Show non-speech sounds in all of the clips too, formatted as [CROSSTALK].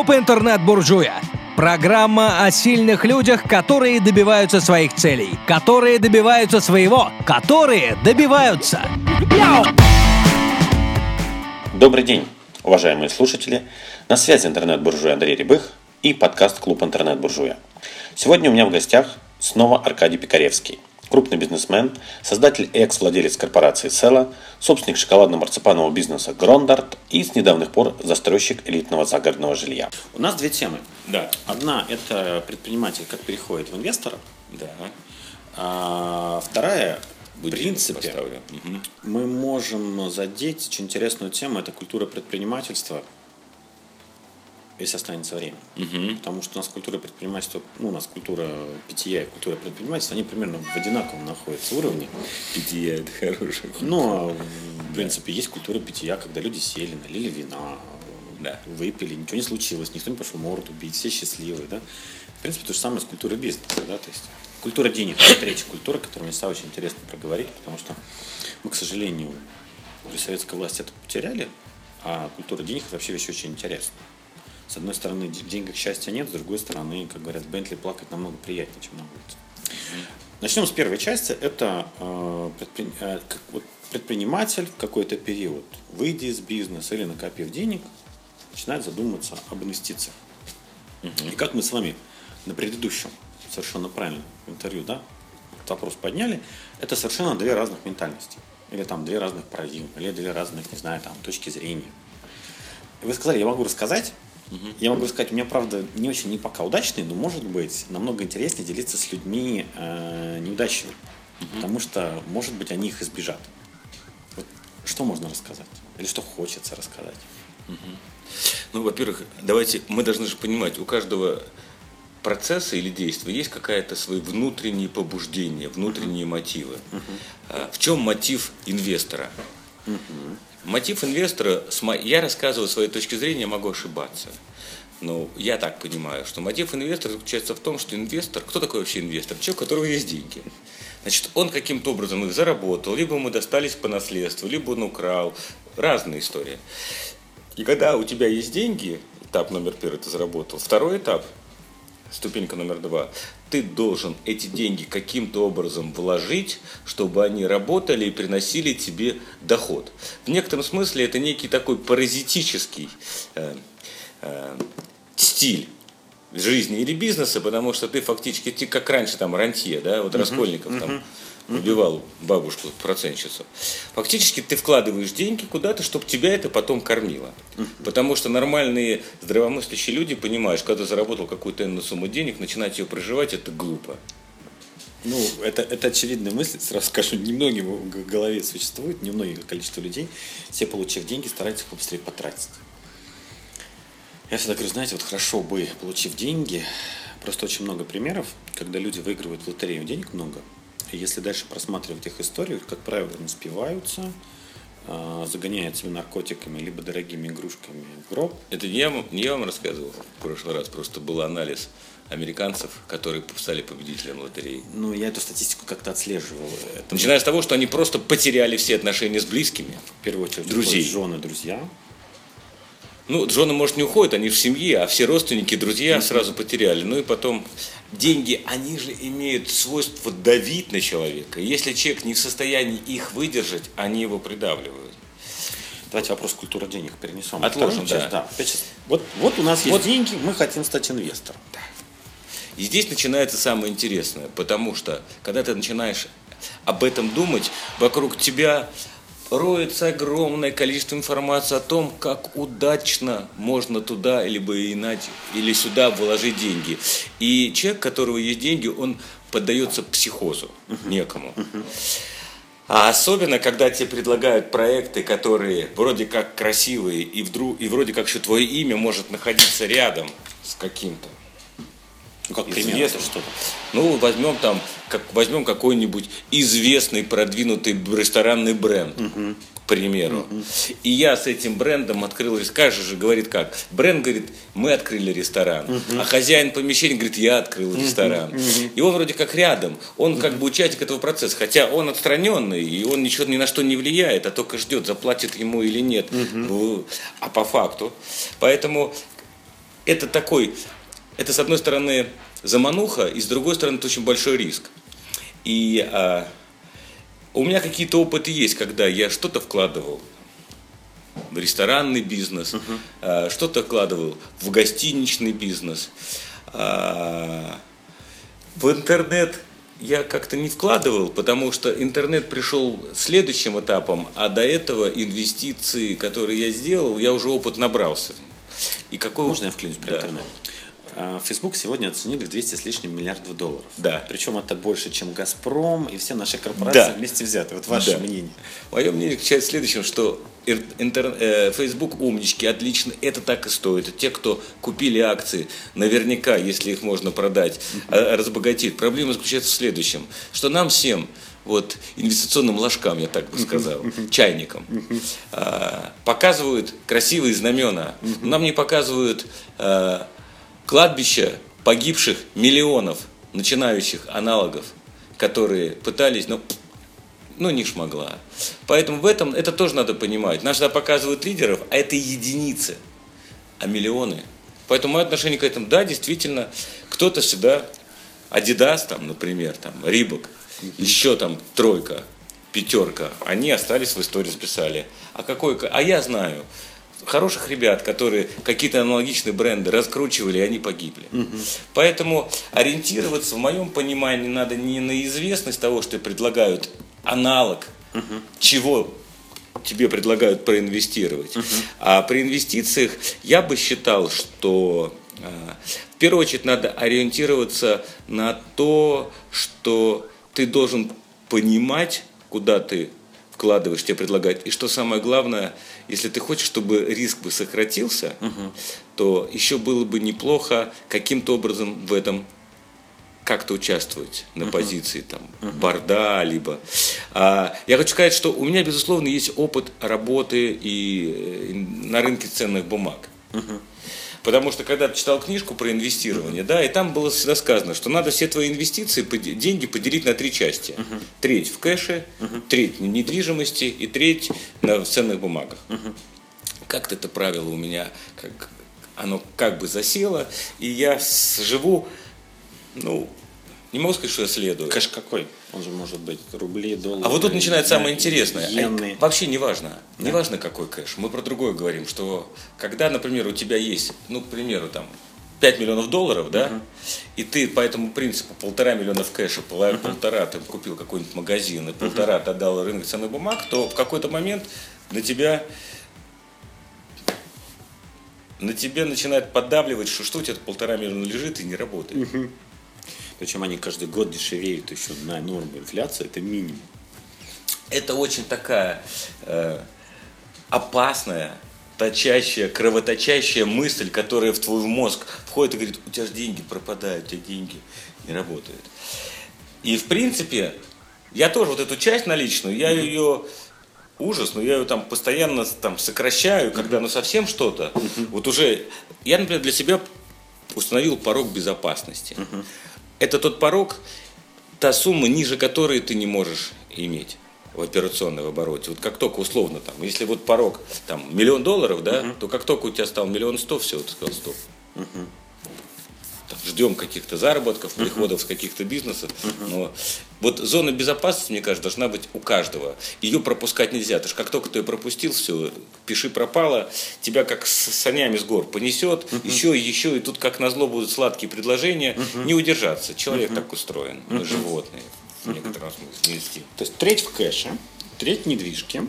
Клуб «Интернет-буржуя». Программа о сильных людях, которые добиваются своих целей, которые добиваются своего, которые добиваются. Добрый день, уважаемые слушатели. На связи интернет-буржуя Андрей Рябых и подкаст «Клуб интернет-буржуя». Сегодня у меня в гостях снова Аркадий Пикаревский – крупный бизнесмен, создатель и экс-владелец корпорации Села, собственник шоколадно-марципанового бизнеса Грондарт и с недавних пор застройщик элитного загородного жилья. У нас две темы. Да. Одна – это предприниматель, как переходит в инвестора. Да. А вторая в принципе, поставлю. мы можем задеть очень интересную тему, это культура предпринимательства, если останется время. Угу. Потому что у нас культура предпринимательства, ну, у нас культура питья и культура предпринимательства, они примерно в одинаковом находятся уровне. Питья – это хорошая Ну, в принципе, есть культура питья, когда люди сели, налили вина, да. выпили, ничего не случилось, никто не пошел морду бить, все счастливые, да. В принципе, то же самое с культурой бизнеса, да, то есть культура денег, это третья культура, которую мне стало очень интересно проговорить, потому что мы, к сожалению, при советской власти это потеряли, а культура денег это вообще вещь очень интересная. С одной стороны, в деньгах счастья нет, с другой стороны, как говорят, Бентли плакать намного приятнее, чем на улице. Начнем с первой части. Это э, предпри... э, как, вот, предприниматель в какой-то период, выйдя из бизнеса или накопив денег, начинает задумываться об инвестициях. И как мы с вами на предыдущем совершенно правильном интервью, да, этот вопрос подняли, это совершенно две разных ментальности. Или там две разных парадигмы, или две разных, не знаю, там, точки зрения. И вы сказали, я могу рассказать, Угу. Я могу сказать, у меня, правда, не очень не пока удачный, но, может быть, намного интереснее делиться с людьми э, неудачными. Угу. Потому что, может быть, они их избежат. Вот что можно рассказать? Или что хочется рассказать? Угу. Ну, во-первых, давайте, мы должны же понимать, у каждого процесса или действия есть какая-то свои внутренние побуждения, внутренние мотивы. uh В чем мотив инвестора? Uh Мотив инвестора, я рассказываю своей точки зрения, могу ошибаться. Но я так понимаю, что мотив инвестора заключается в том, что инвестор, кто такой вообще инвестор? Человек, у которого есть деньги. Значит, он каким-то образом их заработал, либо ему достались по наследству, либо он украл. Разные истории. И когда у тебя есть деньги, этап номер первый ты заработал, второй этап – ступенька номер два, ты должен эти деньги каким-то образом вложить, чтобы они работали и приносили тебе доход. В некотором смысле это некий такой паразитический э, э, стиль жизни или бизнеса, потому что ты фактически, ты как раньше там рантье, да, вот uh-huh, Раскольников uh-huh. там убивал бабушку, процентщицу. Фактически ты вкладываешь деньги куда-то, чтобы тебя это потом кормило. Потому что нормальные здравомыслящие люди понимают, когда заработал какую-то энную сумму денег, начинать ее проживать, это глупо. Ну, это, это очевидная мысль, сразу скажу, немногим в голове существует, немногое количество людей, все, получив деньги, стараются их побыстрее потратить. Я всегда говорю, знаете, вот хорошо бы, получив деньги, просто очень много примеров, когда люди выигрывают в лотерею денег много, если дальше просматривать их историю, как правило, они спиваются, а, загоняют себя наркотиками, либо дорогими игрушками в гроб. Это не я, не я вам рассказывал в прошлый раз, просто был анализ американцев, которые стали победителем лотереи. Ну, я эту статистику как-то отслеживал. Это... Начиная с того, что они просто потеряли все отношения с близкими. В первую очередь, друзей. жены, друзья. Ну, жены, может, не уходят, они в семье, а все родственники, друзья сразу потеряли. Ну и потом деньги, они же имеют свойство давить на человека. Если человек не в состоянии их выдержать, они его придавливают. Давайте вопрос культуры денег перенесем. Отложим, да. да. Вот, вот у нас есть вот. деньги, мы хотим стать инвестором. Да. И здесь начинается самое интересное, потому что когда ты начинаешь об этом думать, вокруг тебя роется огромное количество информации о том, как удачно можно туда либо иначе, или сюда вложить деньги. И человек, у которого есть деньги, он поддается психозу некому. А особенно, когда тебе предлагают проекты, которые вроде как красивые, и, вдруг, и вроде как что твое имя может находиться рядом с каким-то. Ну, как пример, что-то. Ну, возьмем там, как, возьмем какой-нибудь известный продвинутый ресторанный бренд. Угу к примеру. Uh-huh. И я с этим брендом открыл, скажешь же, говорит как, бренд говорит, мы открыли ресторан, uh-huh. а хозяин помещения говорит, я открыл ресторан. Uh-huh. И он вроде как рядом, он как бы участник этого процесса, хотя он отстраненный, и он ничего ни на что не влияет, а только ждет, заплатит ему или нет. А по факту. Поэтому это такой, это с одной стороны замануха, и с другой стороны это очень большой риск. И а, у меня какие-то опыты есть, когда я что-то вкладывал в ресторанный бизнес, uh-huh. а, что-то вкладывал в гостиничный бизнес, а, в интернет я как-то не вкладывал, потому что интернет пришел следующим этапом, а до этого инвестиции, которые я сделал, я уже опыт набрался. И какой... Можно я вклинюсь про да. интернет? А, Facebook сегодня оценили в 200 с лишним миллиардов долларов. Да. Причем это больше, чем Газпром и все наши корпорации да. вместе взяты. Вот ваше да. мнение. Мое мнение заключается в следующем, что интер, э, Facebook умнички, отлично, это так и стоит. Те, кто купили акции, наверняка, если их можно продать, э, разбогатеют. Проблема заключается в следующем, что нам всем вот инвестиционным ложкам, я так бы сказал, чайникам, э, показывают красивые знамена. Нам не показывают э, кладбища погибших миллионов начинающих аналогов, которые пытались, ну, ну не шмогла. Поэтому в этом это тоже надо понимать. Нас всегда показывают лидеров, а это единицы, а миллионы. Поэтому мое отношение к этому, да, действительно, кто-то всегда, Adidas, там, например, там, Рибок, еще там тройка, пятерка, они остались в истории, записали. А какой, а я знаю, хороших ребят, которые какие-то аналогичные бренды раскручивали, и они погибли. Угу. Поэтому ориентироваться, в моем понимании, надо не на известность того, что предлагают аналог, угу. чего тебе предлагают проинвестировать. Угу. А при инвестициях я бы считал, что а, в первую очередь надо ориентироваться на то, что ты должен понимать, куда ты вкладываешь, тебе предлагают. И что самое главное, если ты хочешь, чтобы риск бы сократился, угу. то еще было бы неплохо каким-то образом в этом как-то участвовать на uh-huh. позиции там uh-huh. борда, либо. А, я хочу сказать, что у меня, безусловно, есть опыт работы и, и на рынке ценных бумаг. Uh-huh. Потому что когда ты читал книжку про инвестирование, да, и там было всегда сказано, что надо все твои инвестиции, деньги поделить на три части. Uh-huh. Треть в кэше, uh-huh. треть в недвижимости и треть на ценных бумагах. Uh-huh. Как-то это правило у меня, как, оно как бы засело, и я живу, ну, не могу сказать, что я следую. Кэш какой? Он же может быть рубли, доллары. А вот тут начинается самое интересное. Иены. Вообще не важно. Да? Не важно, какой кэш. Мы про другое говорим, что когда, например, у тебя есть, ну, к примеру, там, 5 миллионов долларов, да, uh-huh. и ты по этому принципу полтора миллиона в кэше, uh-huh. полтора ты купил какой-нибудь магазин, и полтора uh-huh. ты отдал рынок ценных бумаг, то в какой-то момент на тебя на тебя начинает поддавливать, что что у тебя полтора миллиона лежит и не работает. Uh-huh. Причем они каждый год дешевеют еще на норму инфляции, это минимум. Это очень такая э, опасная, точащая, кровоточащая мысль, которая в твой мозг входит и говорит, у тебя же деньги пропадают, у тебя деньги не работают. И в принципе, я тоже вот эту часть наличную, я ее ужас, но я ее там постоянно там сокращаю, когда ну совсем что-то. Вот уже, я, например, для себя установил порог безопасности это тот порог, та сумма, ниже которой ты не можешь иметь в операционном обороте. Вот как только условно там, если вот порог там миллион долларов, да, uh-huh. то как только у тебя стал миллион сто, все, ты сказал стоп. Uh-huh ждем каких-то заработков, приходов с каких-то бизнесов. Но вот зона безопасности, мне кажется, должна быть у каждого. Ее пропускать нельзя. Потому что как только ты ее пропустил, все, пиши пропало, тебя как с санями с гор понесет, еще и еще, и тут как назло будут сладкие предложения, не удержаться. Человек так устроен, мы животные в некотором смысле. То есть треть в кэше, треть недвижки,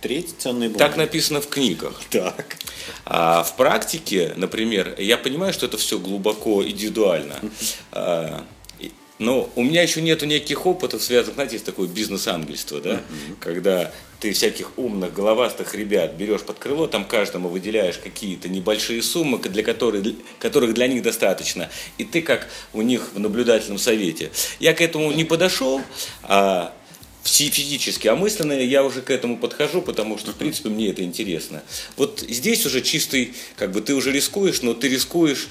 треть ценные бумаги. Так написано в книгах. Так. А в практике, например, я понимаю, что это все глубоко индивидуально. А, но у меня еще нету никаких опытов, связанных, знаете, с такое бизнес-ангельство, да, uh-huh. когда ты всяких умных, головастых ребят берешь под крыло, там каждому выделяешь какие-то небольшие суммы, для которых, которых для них достаточно, и ты как у них в наблюдательном совете. Я к этому не подошел, а физически, а мысленно я уже к этому подхожу, потому что, в принципе, мне это интересно. Вот здесь уже чистый, как бы ты уже рискуешь, но ты рискуешь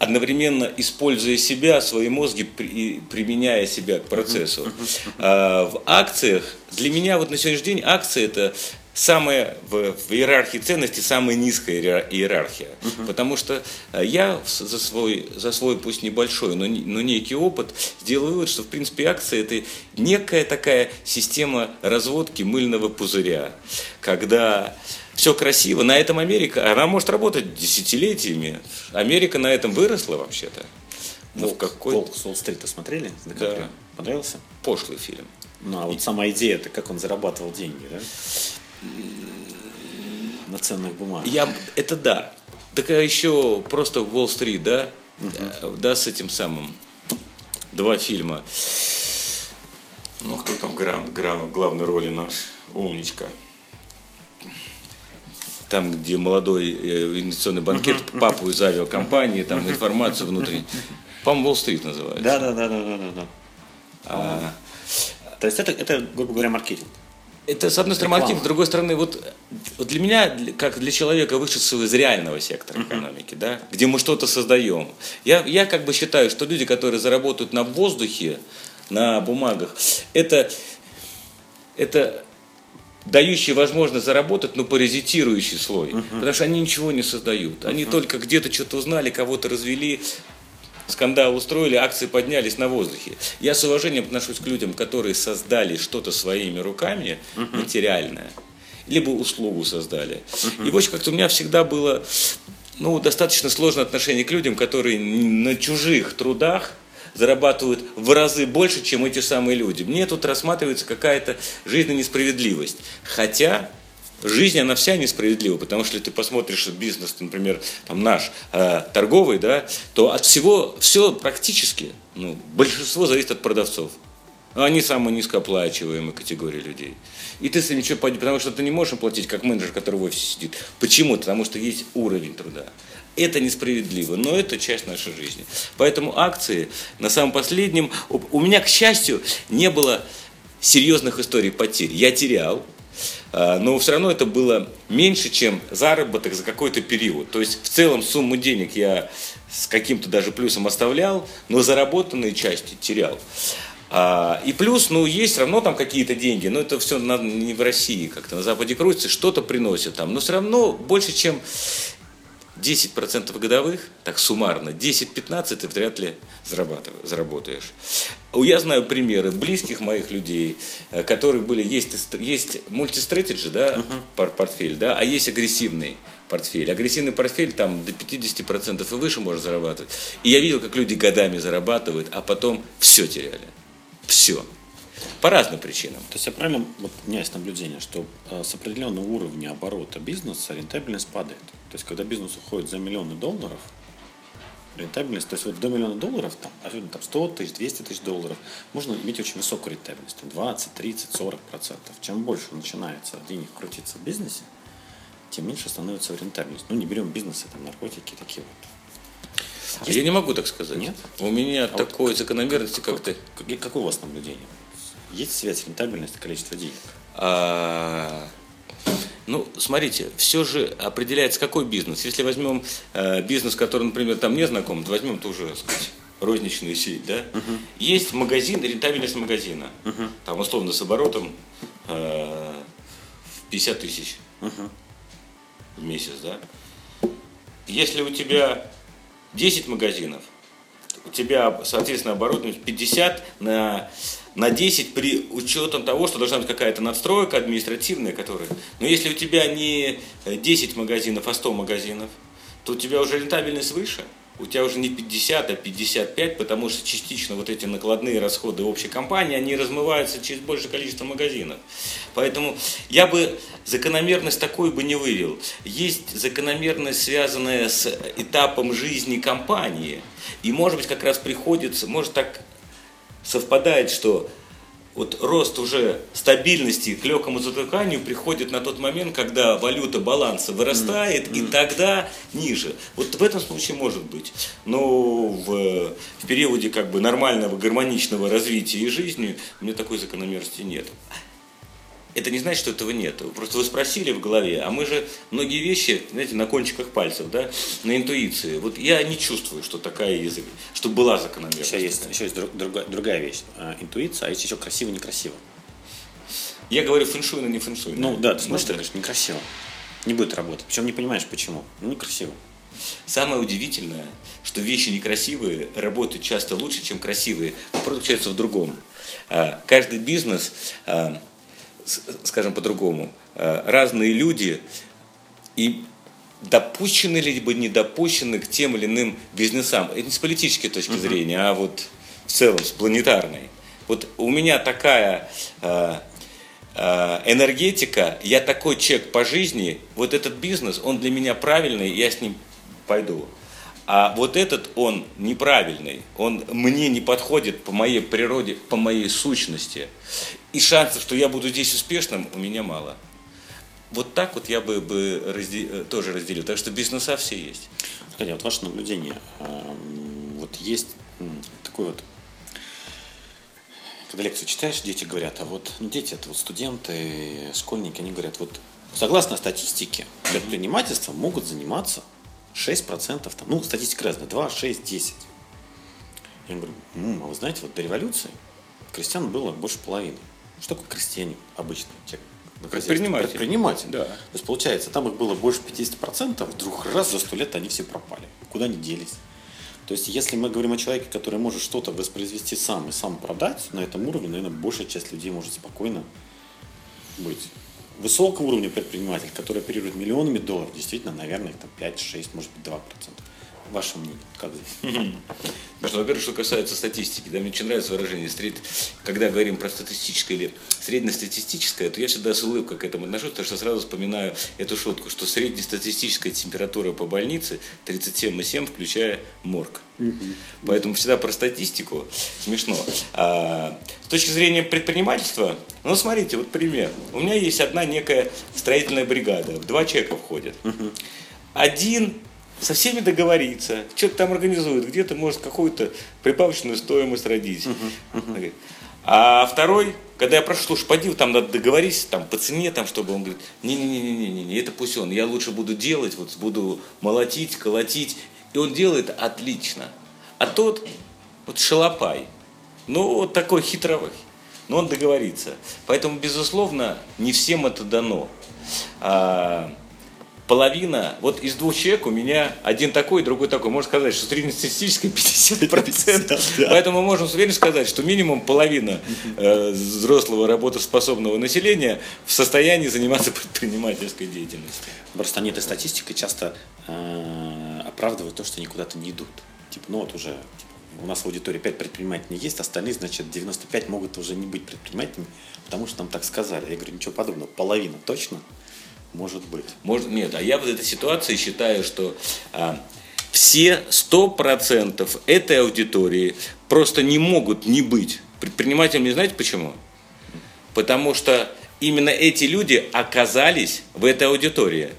одновременно используя себя, свои мозги, при, применяя себя к процессу. А, в акциях, для меня вот на сегодняшний день акции это самая в, в иерархии ценностей самая низкая иерархия. Угу. Потому что э, я за свой, за свой пусть небольшой, но, но некий опыт сделал вывод, что в принципе акция это некая такая система разводки мыльного пузыря, когда все красиво. На этом Америка, она может работать десятилетиями. Америка на этом выросла вообще-то. Ну, Волк, какой... Волк с Уолл-стрита смотрели? Да. Понравился? Пошлый фильм. Ну, а вот И... сама идея, это как он зарабатывал деньги, да? На ценных бумагах. Я... Это да. Так а еще просто Уолл-стрит, да? Угу. Да, с этим самым. Два фильма. Ну, кто там грамм, грамм, главной роли наш? Умничка там, где молодой э, инвестиционный банкир папу из авиакомпании, там информацию внутреннюю. По-моему, Уолл-стрит называется. Да, да, да, да, да, да. А, то есть это, это, грубо говоря, маркетинг. Это, с одной стороны, маркетинг, с другой стороны, вот, вот для меня, как для человека, вышедшего из реального сектора экономики, да, где мы что-то создаем, я, я как бы считаю, что люди, которые заработают на воздухе, на бумагах, это, это дающий возможность заработать, но паразитирующий слой. Uh-huh. Потому что они ничего не создают. Они uh-huh. только где-то что-то узнали, кого-то развели, скандал устроили, акции поднялись на воздухе. Я с уважением отношусь к людям, которые создали что-то своими руками uh-huh. материальное, либо услугу создали. Uh-huh. И вот как-то у меня всегда было ну, достаточно сложное отношение к людям, которые на чужих трудах зарабатывают в разы больше, чем эти самые люди. Мне тут рассматривается какая-то жизненная несправедливость. Хотя жизнь, она вся несправедлива, потому что если ты посмотришь бизнес, например, там наш, э, торговый, да, то от всего, все практически, ну, большинство зависит от продавцов. Они самые низкооплачиваемые категории людей. И ты с ничего потому что ты не можешь им платить, как менеджер, который в офисе сидит. Почему? Потому что есть уровень труда. Это несправедливо, но это часть нашей жизни. Поэтому акции на самом последнем... У меня, к счастью, не было серьезных историй потерь. Я терял, но все равно это было меньше, чем заработок за какой-то период. То есть в целом сумму денег я с каким-то даже плюсом оставлял, но заработанные части терял. А, и плюс, ну, есть все равно там какие-то деньги, но это все не в России как-то, на Западе крутится, что-то приносит там, но все равно больше, чем 10% годовых, так суммарно, 10-15 ты вряд ли заработаешь. Я знаю примеры близких моих людей, э, которые были, есть, есть мультистратеджи, да, uh-huh. портфель, да, а есть агрессивный портфель. Агрессивный портфель там до 50% и выше может зарабатывать. И я видел, как люди годами зарабатывают, а потом все теряли. Все. По разным причинам. То есть я правильно, вот у меня есть наблюдение, что э, с определенного уровня оборота бизнеса рентабельность падает. То есть когда бизнес уходит за миллионы долларов, рентабельность, то есть вот до миллиона долларов, там, особенно там 100 тысяч, 200 тысяч долларов, можно иметь очень высокую рентабельность, там 20, 30, 40 процентов. Чем больше начинается денег крутиться в бизнесе, тем меньше становится рентабельность. Ну, не берем бизнесы, там, наркотики, такие вот. Есть... Я не могу так сказать. Нет? У меня а такой вот закономерности как-то... Какое у вас наблюдение? Есть связь рентабельности и количества денег? А, ну, смотрите, все же определяется какой бизнес. Если возьмем э, бизнес, который, например, там не знаком, возьмем тоже, так сказать, розничную сеть, да? Uh-huh. Есть магазин, рентабельность магазина. Uh-huh. Там условно с оборотом э, 50 тысяч uh-huh. в месяц, да? Если у тебя 10 магазинов, у тебя, соответственно, оборот 50 на на 10 при учетом того, что должна быть какая-то надстройка административная, которая... Но если у тебя не 10 магазинов, а 100 магазинов, то у тебя уже рентабельность выше. У тебя уже не 50, а 55, потому что частично вот эти накладные расходы общей компании, они размываются через большее количество магазинов. Поэтому я бы закономерность такой бы не вывел. Есть закономерность, связанная с этапом жизни компании. И может быть как раз приходится, может так совпадает, что вот рост уже стабильности к легкому затыканию приходит на тот момент, когда валюта баланса вырастает, mm-hmm. и тогда ниже. Вот в этом случае может быть. Но в, в периоде как бы нормального гармоничного развития и жизни у меня такой закономерности нет это не значит, что этого нет. Просто вы спросили в голове, а мы же многие вещи, знаете, на кончиках пальцев, да, на интуиции. Вот я не чувствую, что такая язык, что была закономерность. Еще есть, еще есть друг, другая, другая вещь. А, интуиция, а есть еще красиво-некрасиво. Я говорю фэншуй, но не фэншуй. Ну да, ты смотришь, Ну, ты говоришь, некрасиво. Не будет работать. Причем не понимаешь, почему. Ну, некрасиво. Самое удивительное, что вещи некрасивые работают часто лучше, чем красивые. Вопрос заключается в другом. А, Каждый бизнес, а, скажем по-другому, а, разные люди и допущены либо не допущены к тем или иным бизнесам. Это не с политической точки зрения, а вот в целом с планетарной. Вот у меня такая а, а, энергетика, я такой человек по жизни, вот этот бизнес, он для меня правильный, я с ним пойду. А вот этот он неправильный, он мне не подходит по моей природе, по моей сущности. И шансов, что я буду здесь успешным, у меня мало. Вот так вот я бы, бы разде- э, тоже разделил. Так что бизнеса все есть. Скажите, вот ваше наблюдение, а, м, вот есть такой вот, когда лекцию читаешь, дети говорят, а вот, ну, дети, это вот студенты, школьники, они говорят, вот, согласно статистике, предпринимательством могут заниматься 6%, там, ну, статистика разная, 2, 6, 10. Я говорю, «М, а вы знаете, вот до революции крестьян было больше половины. Что такое на хозяйстве? Предприниматель. Предприниматель. Да. То есть, получается, там их было больше 50%, вдруг раз за сто лет они все пропали. Куда они делись? То есть, если мы говорим о человеке, который может что-то воспроизвести сам и сам продать, на этом уровне, наверное, большая часть людей может спокойно быть. Высокого уровня предприниматель, который оперирует миллионами долларов, действительно, наверное, там 5-6, может быть, 2%. Ваше мнение, как здесь? Потому [LAUGHS] что, во-первых, что касается статистики, да, мне очень нравится выражение, сред- когда говорим про статистическое или среднестатистическое, то я всегда с улыбкой к этому отношусь, потому что сразу вспоминаю эту шутку, что среднестатистическая температура по больнице 37,7, включая морг. Поэтому всегда про статистику смешно. А, с точки зрения предпринимательства, ну, смотрите, вот пример. У меня есть одна некая строительная бригада, в два человека входят. Один со всеми договорится, что-то там организует, где-то может какую-то прибавочную стоимость родить. А второй, когда я прошу, слушай, пойди, там надо договориться, там по цене, там, чтобы он говорит, не-не-не-не-не, это пусть он, я лучше буду делать, вот буду молотить, колотить. И он делает отлично. А тот, вот шалопай, ну, вот такой хитровый, но он договорится. Поэтому, безусловно, не всем это дано. А, половина, вот из двух человек у меня один такой, другой такой. Можно сказать, что среднестатистическое 50%. [LAUGHS] Поэтому мы можем с уверенностью сказать, что минимум половина э, взрослого работоспособного населения в состоянии заниматься [LAUGHS] предпринимательской деятельностью. Просто они этой статистикой часто э, оправдывают то, что они куда-то не идут. Типа, ну вот уже типа, у нас в аудитории 5 предпринимателей есть, остальные, значит, 95 могут уже не быть предпринимателями, потому что нам так сказали. Я говорю, ничего подобного, половина точно может быть. Может, нет, а я в этой ситуации считаю, что а, все 100% этой аудитории просто не могут не быть предпринимателями. Знаете почему? Потому что именно эти люди оказались в этой аудитории.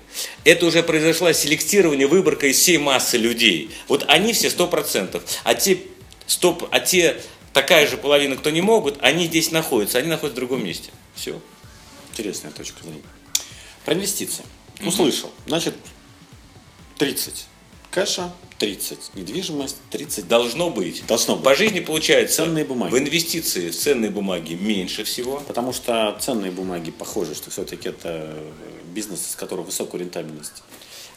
Это уже произошло селектирование, выборка из всей массы людей. Вот они все 100%. А те, 100, а те такая же половина, кто не могут, они здесь находятся. Они находятся в другом месте. Все. Интересная точка зрения. Про инвестиции. Услышал. Значит, 30 кэша, 30 недвижимость, 30 Должно быть. Должно быть. По жизни получается Ценные бумаги. в инвестиции в ценные бумаги меньше всего. Потому что ценные бумаги похожи, что все-таки это бизнес, с которого высокая рентабельность.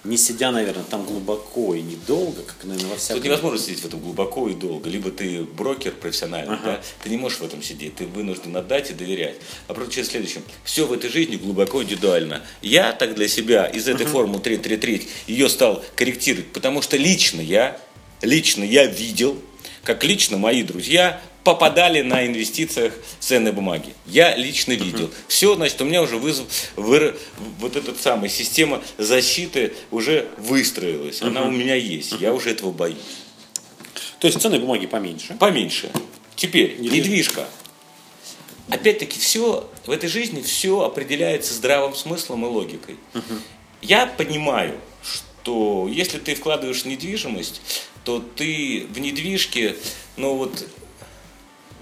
Не сидя, наверное, там глубоко и недолго, как, наверное, во всяком... Тут невозможно сидеть в этом глубоко и долго. Либо ты брокер профессиональный, Ага. да, ты не можешь в этом сидеть, ты вынужден отдать и доверять. Вопрос через следующем. Все в этой жизни глубоко индивидуально. Я так для себя из этой формулы 333 ее стал корректировать, потому что лично я, лично я видел, как лично мои друзья попадали на инвестициях в ценные бумаги. Я лично видел. Все, значит, у меня уже вызов, выр- вот эта самая система защиты уже выстроилась. Она у меня есть. Я уже этого боюсь. То есть ценные бумаги поменьше. Поменьше. Теперь, недвижка. Опять-таки, все в этой жизни все определяется здравым смыслом и логикой. Я понимаю, что если ты вкладываешь в недвижимость, то ты в недвижке, ну вот,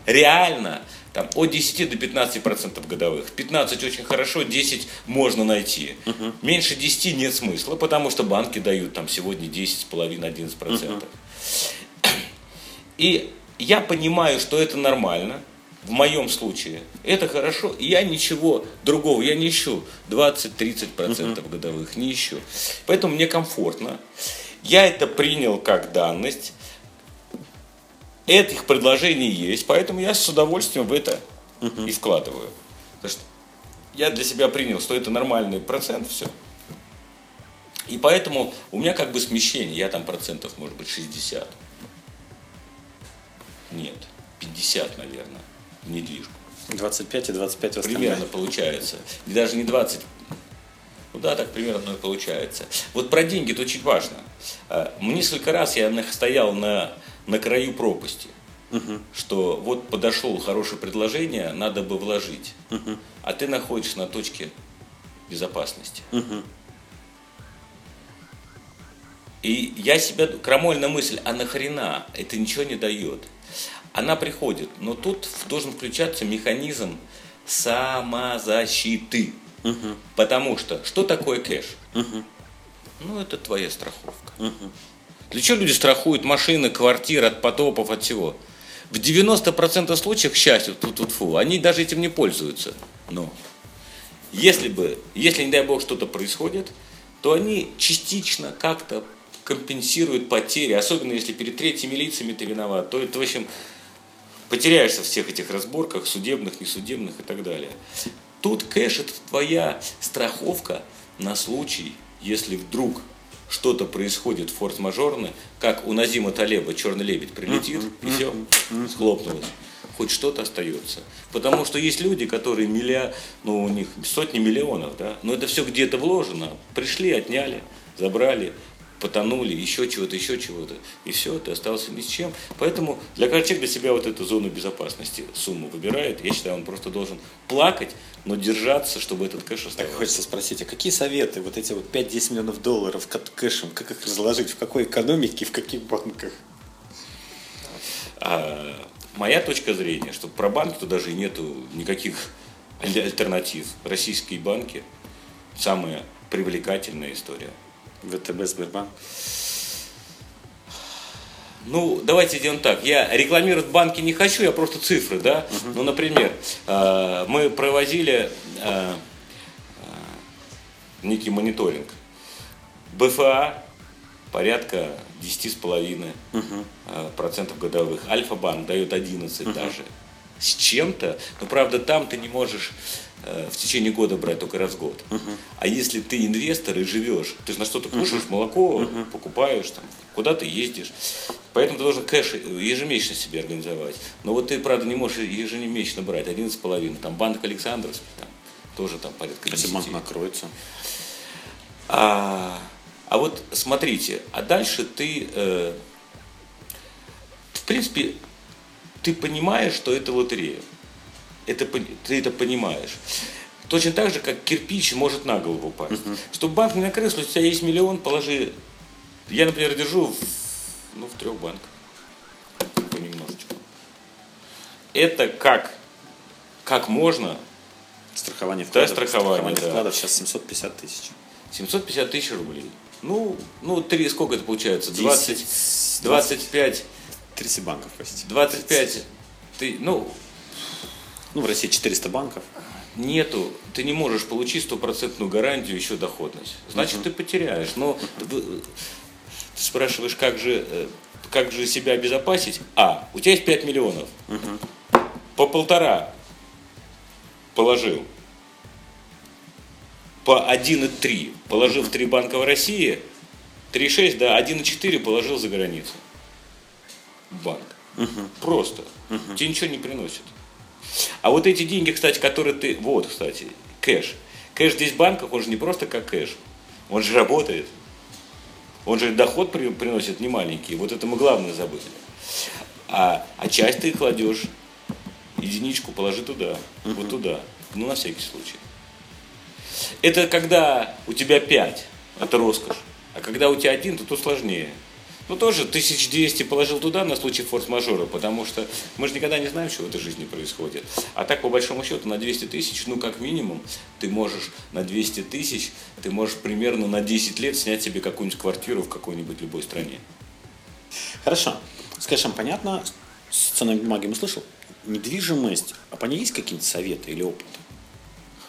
реально там, от 10 до 15 процентов годовых. 15 очень хорошо, 10 можно найти. Меньше 10 нет смысла, потому что банки дают там сегодня 10,5-11 процентов. И я понимаю, что это нормально. в моем случае, это хорошо. Я ничего другого, я не ищу 20-30% годовых, не ищу. Поэтому мне комфортно. Я это принял как данность. Этих предложений есть, поэтому я с удовольствием в это и вкладываю. Потому что я для себя принял, что это нормальный процент, все. И поэтому у меня как бы смещение, я там процентов, может быть, 60. Нет, 50, наверное, в недвижку. 25 и 25 в. Примерно получается. И даже не 20. Ну да, так примерно и получается. Вот про деньги это очень важно. А, Несколько раз я стоял на, на краю пропасти. Что вот подошло хорошее предложение, надо бы вложить. А ты находишься на точке безопасности. И я себя, крамольная мысль, а нахрена? Это ничего не дает. Она приходит, но тут должен включаться механизм самозащиты. Потому что, что такое кэш? Ну, это твоя страховка. Для чего люди страхуют машины, квартиры от потопов, от всего? В 90% случаев, к счастью, тут тут фу, они даже этим не пользуются. Но если бы, если, не дай бог, что-то происходит, то они частично как-то компенсируют потери, особенно если перед третьими лицами ты виноват, то это, в общем, потеряешься в всех этих разборках, судебных, несудебных и так далее. Тут кэш – это твоя страховка на случай, если вдруг что-то происходит форс-мажорно, как у Назима Талеба «Черный лебедь» прилетит, и все, схлопнулось. Хоть что-то остается. Потому что есть люди, которые миллиа, ну, у них сотни миллионов, да, но это все где-то вложено. Пришли, отняли, забрали, потонули, еще чего-то, еще чего-то. И все, ты остался ни с чем. Поэтому для человека для себя вот эту зону безопасности сумму выбирает. Я считаю, он просто должен плакать, но держаться, чтобы этот кэш Так оставался. хочется спросить, а какие советы, вот эти вот 5-10 миллионов долларов кэшем, как их разложить, в какой экономике, в каких банках? А моя точка зрения, что про банки то даже нету никаких аль- альтернатив. Российские банки самая привлекательная история. ВТБ, Сбербанк. Ну, давайте сделаем так. Я рекламировать банки не хочу, я просто цифры, да. Ну, например, э, мы провозили э, э, некий мониторинг. БФА порядка 10,5 э, процентов годовых. Альфа-банк дает 11 даже. С чем-то, но правда там ты не можешь э, в течение года брать только раз в год. А если ты инвестор и живешь, ты на что-то кушаешь, молоко покупаешь, там, куда ты ездишь. Поэтому ты должен кэш ежемесячно себе организовать. Но вот ты, правда, не можешь ежемесячно брать 11,5. Там банк Александровский, там тоже там порядка 10. Если банк накроется. А, а вот смотрите, а дальше ты, э, в принципе, ты понимаешь, что это лотерея. Это, ты это понимаешь. Точно так же, как кирпич может на голову упасть. Чтобы банк не накрылся, у тебя есть миллион, положи. Я, например, держу в, ну, в трех банках. Понемножечку. Это как, как можно Страхование Да, вкладов. страхование, да. вкладов сейчас 750 тысяч. 750 тысяч рублей. Ну, ну, три, сколько это получается? 10, 20, 25, 30 банков, простите. 25, ты, ну, Ну, в России 400 банков. нету, ты не можешь получить стопроцентную гарантию еще доходность. Значит, ты потеряешь. Но ты спрашиваешь, как же, э, как же себя обезопасить? А, у тебя есть 5 миллионов. По полтора положил. По 1,3 положил в три банка в России. 3,6, да, 1,4 положил за границу. Банк. Просто. Тебе ничего не приносит. А вот эти деньги, кстати, которые ты... Вот, кстати, кэш. Кэш здесь в банках, он же не просто как кэш. Он же работает. Он же доход при- приносит немаленький. Вот это мы главное забыли. А, а часть ты кладешь, единичку положи туда, вот туда. Ну, на всякий случай. Это когда у тебя 5, это роскошь. А когда у тебя один, то тут сложнее. Ну, тоже 1200 положил туда на случай форс-мажора, потому что мы же никогда не знаем, что в этой жизни происходит. А так, по большому счету, на 200 тысяч, ну, как минимум, ты можешь на 200 тысяч, ты можешь примерно на 10 лет снять себе какую-нибудь квартиру в какой-нибудь любой стране. Хорошо. С кэшем понятно. с ценными бумагами слышал? Недвижимость, а по ней есть какие-нибудь советы или опыт?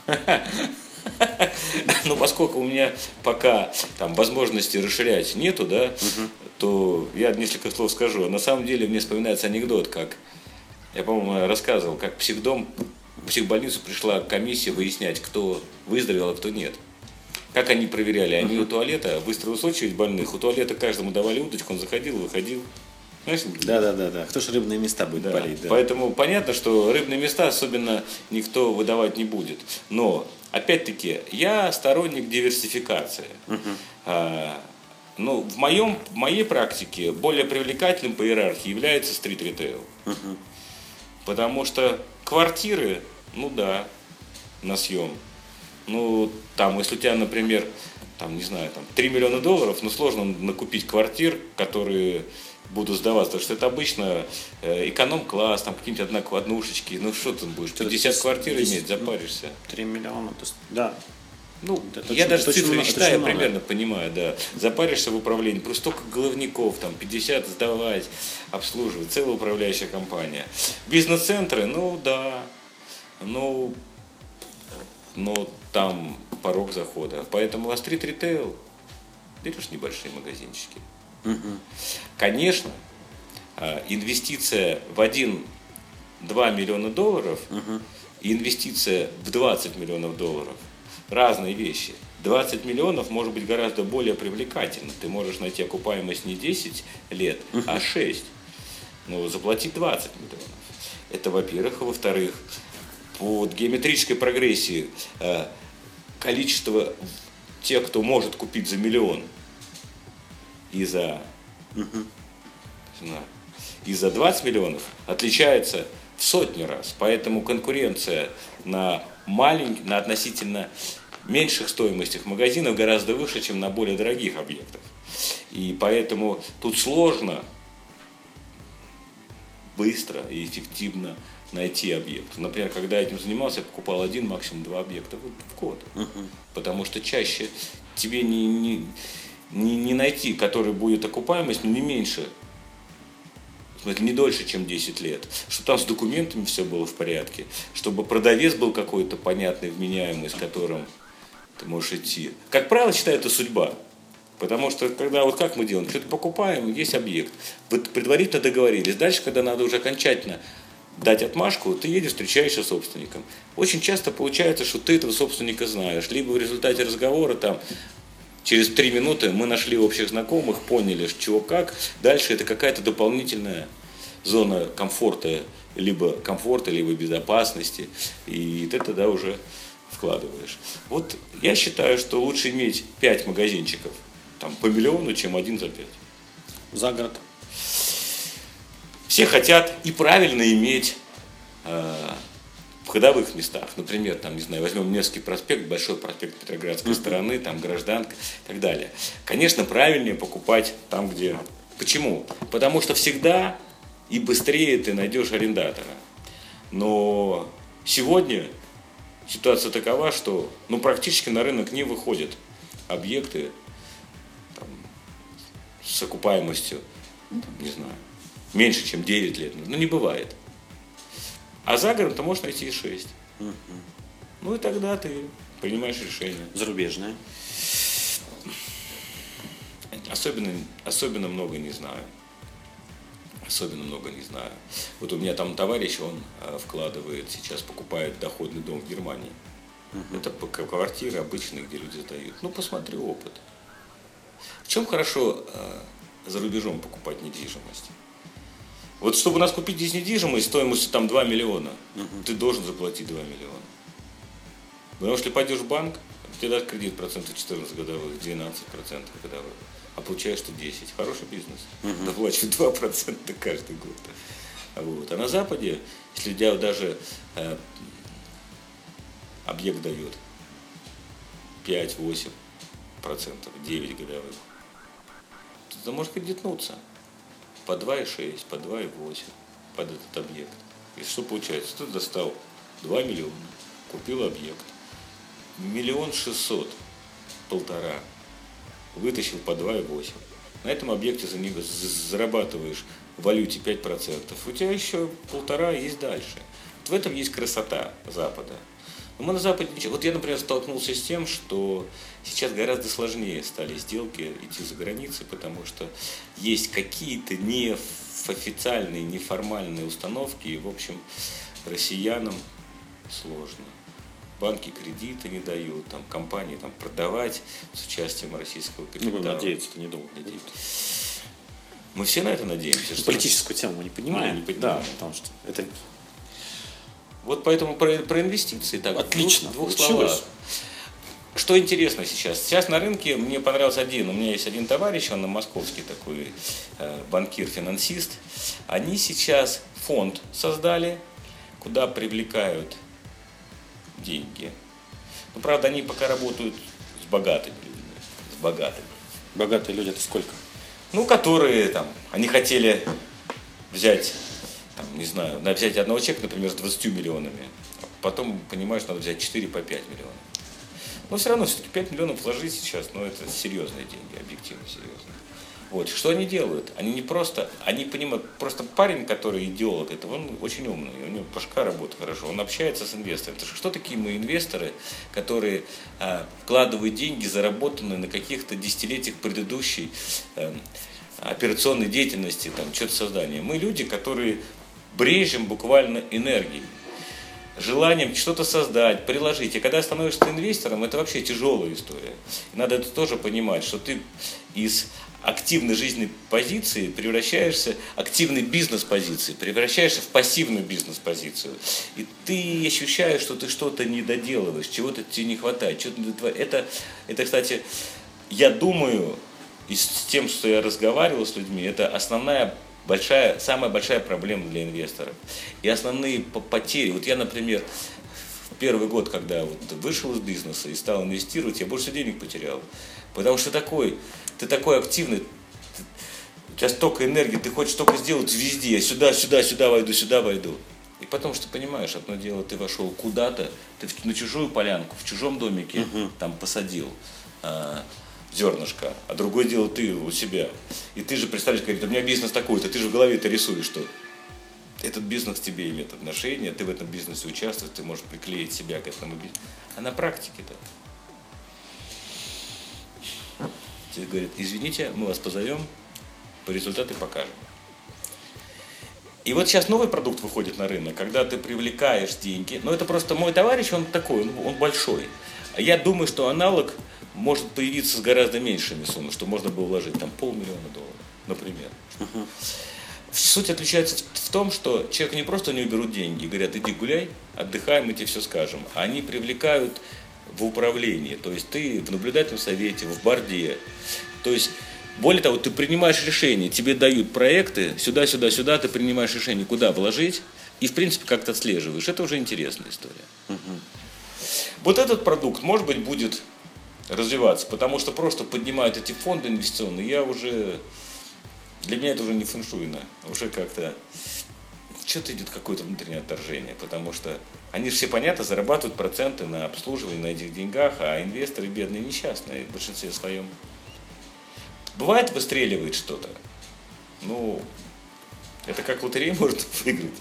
[LAUGHS] [LAUGHS] Ну, поскольку у меня пока там возможности расширять нету, да, то я несколько слов скажу. На самом деле мне вспоминается анекдот, как я, по-моему, рассказывал, как психдом, в психбольницу пришла комиссия выяснять, кто выздоровел, а кто нет. Как они проверяли? Они у туалета, выстроилась очередь больных, у туалета каждому давали удочку, он заходил, выходил. Знаешь, Да, да, да, да. Кто ж рыбные места будет да. болеть, да. Поэтому понятно, что рыбные места особенно никто выдавать не будет. Но, опять-таки, я сторонник диверсификации. А, ну, в, моем, в моей практике более привлекательным по иерархии является стрит-ритейл. Потому что квартиры, ну да, на съем. Ну, там, если у тебя, например, там, не знаю, там 3 миллиона долларов, ну, сложно накупить квартир, которые будут сдаваться, потому что это обычно э, эконом-класс, там какие-нибудь одна- однушечки, ну что ты будешь, 50 квартир иметь, запаришься. 3 миллиона, то есть, да. Ну, Это я очень- даже цифры считаю, примерно понимаю, да. Запаришься в управлении, просто столько головников, там, 50 сдавать, обслуживать, целая управляющая компания. Бизнес-центры, ну, да, ну, но там порог захода. Поэтому а стрит-ритейл, берешь небольшие магазинчики. Конечно, а, инвестиция в 1-2 миллиона долларов и инвестиция в 20 миллионов долларов разные вещи. 20 миллионов может быть гораздо более привлекательно. Ты можешь найти окупаемость не 10 лет, а 6. Но заплатить 20 миллионов. Это во-первых. А во-вторых, по геометрической прогрессии э, количество тех, кто может купить за миллион и за, и за 20 миллионов отличается в сотни раз. Поэтому конкуренция на маленьких, на относительно меньших стоимостях магазинов гораздо выше, чем на более дорогих объектах. И поэтому тут сложно быстро и эффективно найти объект. Например, когда я этим занимался, я покупал один, максимум два объекта в год. Потому что чаще тебе не, не, не, не найти, который будет окупаемость, но не меньше смысле, не дольше, чем 10 лет. Чтобы там с документами все было в порядке. Чтобы продавец был какой-то понятный, вменяемый, с которым ты можешь идти. Как правило, считаю, это судьба. Потому что, когда вот как мы делаем, что-то покупаем, есть объект. Вот предварительно договорились. Дальше, когда надо уже окончательно дать отмашку, ты едешь, встречаешься с собственником. Очень часто получается, что ты этого собственника знаешь. Либо в результате разговора там Через три минуты мы нашли общих знакомых, поняли, чего как. Дальше это какая-то дополнительная зона комфорта, либо комфорта, либо безопасности. И ты тогда уже вкладываешь. Вот я считаю, что лучше иметь 5 магазинчиков там, по миллиону, чем один за 5. За город. Все хотят и правильно иметь э, в ходовых местах. Например, там, не знаю, возьмем Невский проспект, Большой проспект Петроградской стороны, там гражданка и так далее. Конечно, правильнее покупать там, где... Почему? Потому что всегда и быстрее ты найдешь арендатора. Но сегодня ситуация такова, что ну, практически на рынок не выходят объекты там, с окупаемостью, там, не знаю, меньше, чем 9 лет. Ну, не бывает. А за городом ты можешь найти и 6. Ну и тогда ты принимаешь решение. Зарубежная. Особенно, особенно много не знаю. Особенно много не знаю. Вот у меня там товарищ, он э, вкладывает, сейчас покупает доходный дом в Германии. Это по- к- квартиры обычные, где люди сдают. Ну, посмотри опыт. В чем хорошо э, за рубежом покупать недвижимость? Вот чтобы у нас купить здесь недвижимость стоимостью там 2 миллиона, ты должен заплатить 2 миллиона. Потому что если пойдешь в банк, тебе дают кредит процентов 14 годовых, 12 процентов годовых, а получаешь ты 10. Хороший бизнес. Доплачивают 2 процента каждый год. Вот. А на Западе, если тебя даже э, объект дает 5-8 процентов, 9 годовых, то ты можешь кредитнуться по 2,6, по 2,8 под этот объект. И что получается? Ты достал 2 миллиона, купил объект, миллион шестьсот, полтора, вытащил по 2,8. на этом объекте за него зарабатываешь в валюте 5%, у тебя еще полтора есть дальше. Вот в этом есть красота Запада. Но мы на Западе. Вот я, например, столкнулся с тем, что сейчас гораздо сложнее стали сделки идти за границей, потому что есть какие-то не официальные, неформальные установки, и, в общем, россиянам сложно. Банки кредиты не дают, там, компании там, продавать с участием российского Ну, капитала. будем надеяться, это недолго. будет. Мы все на это надеемся. что- Политическую тему мы не понимаем. Мы не понимаем. Да, потому что это Вот поэтому про, про инвестиции так. Отлично, двух, двух словах. Что интересно сейчас? Сейчас на рынке мне понравился один. У меня есть один товарищ, он на московский такой э, банкир, финансист. Они сейчас фонд создали, куда привлекают деньги. Ну, правда, они пока работают с богатыми людьми. С богатыми. богатые люди, это сколько? Ну, которые там, они хотели взять, там, не знаю, на- взять одного человека, например, с 20 миллионами, а потом понимаешь, надо взять 4 по 5 миллионов. Но все равно, все-таки 5 миллионов вложить сейчас, ну, это серьезные деньги, объективно серьезные. Вот, что они делают? Они не просто, они понимают, просто парень, который идеолог этого, он очень умный, у него башка работает хорошо, он общается с инвесторами. Потому что что такие мы инвесторы, которые а, вкладывают деньги, заработанные на каких-то десятилетиях предыдущей эм, операционной деятельности, там, что-то создания. Мы люди, которые брежем буквально энергией желанием что-то создать, приложить. И когда становишься инвестором, это вообще тяжелая история. И надо это тоже понимать, что ты из активной жизненной позиции превращаешься, активной бизнес-позиции, превращаешься в пассивную бизнес-позицию. И ты ощущаешь, что ты что-то не доделываешь, чего-то тебе не хватает. Дотва- это, это, кстати, я думаю, и с тем, что я разговаривал с людьми, это основная большая, самая большая проблема для инвесторов. И основные по- потери. Вот я, например, в первый год, когда вот вышел из бизнеса и стал инвестировать, я больше денег потерял. Потому что такой, ты такой активный, ты- у тебя столько энергии, ты хочешь столько сделать везде, сюда, сюда, сюда войду, сюда войду. И потом, что понимаешь, одно дело, ты вошел куда-то, ты на чужую полянку, в чужом домике там посадил а, зернышко, а другое дело ты у себя. И ты же представляешь, говорит, у меня бизнес такой-то, ты же в голове это рисуешь, что этот бизнес к тебе имеет отношение, ты в этом бизнесе участвуешь, ты можешь приклеить себя к этому бизнесу. А на практике-то тебе говорят, извините, мы вас позовем, по результаты покажем. И вот сейчас новый продукт выходит на рынок, когда ты привлекаешь деньги. Но это просто мой товарищ, он такой, он, он большой. Я думаю, что аналог может появиться с гораздо меньшими суммами, что можно было вложить там полмиллиона долларов, например. Суть отличается в- том, что человек не просто не уберут деньги, говорят, иди гуляй, отдыхай, мы тебе все скажем. Они привлекают в управление, то есть ты в наблюдательном совете, в борде. То есть, более того, ты принимаешь решение, тебе дают проекты, сюда, сюда, сюда, ты принимаешь решение, куда вложить, и, в принципе, как-то отслеживаешь. Это уже интересная история. Вот этот продукт, может быть, будет развиваться, потому что просто поднимают эти фонды инвестиционные, я уже для меня это уже не фэншуйно, уже как-то что-то идет какое-то внутреннее отторжение, потому что они же все, понятно, зарабатывают проценты на обслуживании, на этих деньгах, а инвесторы бедные несчастные в большинстве своем. Бывает, выстреливает что-то. Ну, это как лотерея [LAUGHS] может выиграть.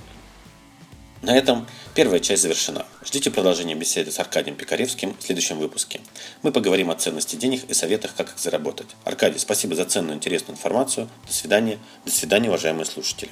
На этом первая часть завершена. Ждите продолжения беседы с Аркадием Пикаревским в следующем выпуске. Мы поговорим о ценности денег и советах, как их заработать. Аркадий, спасибо за ценную интересную информацию. До свидания. До свидания, уважаемые слушатели.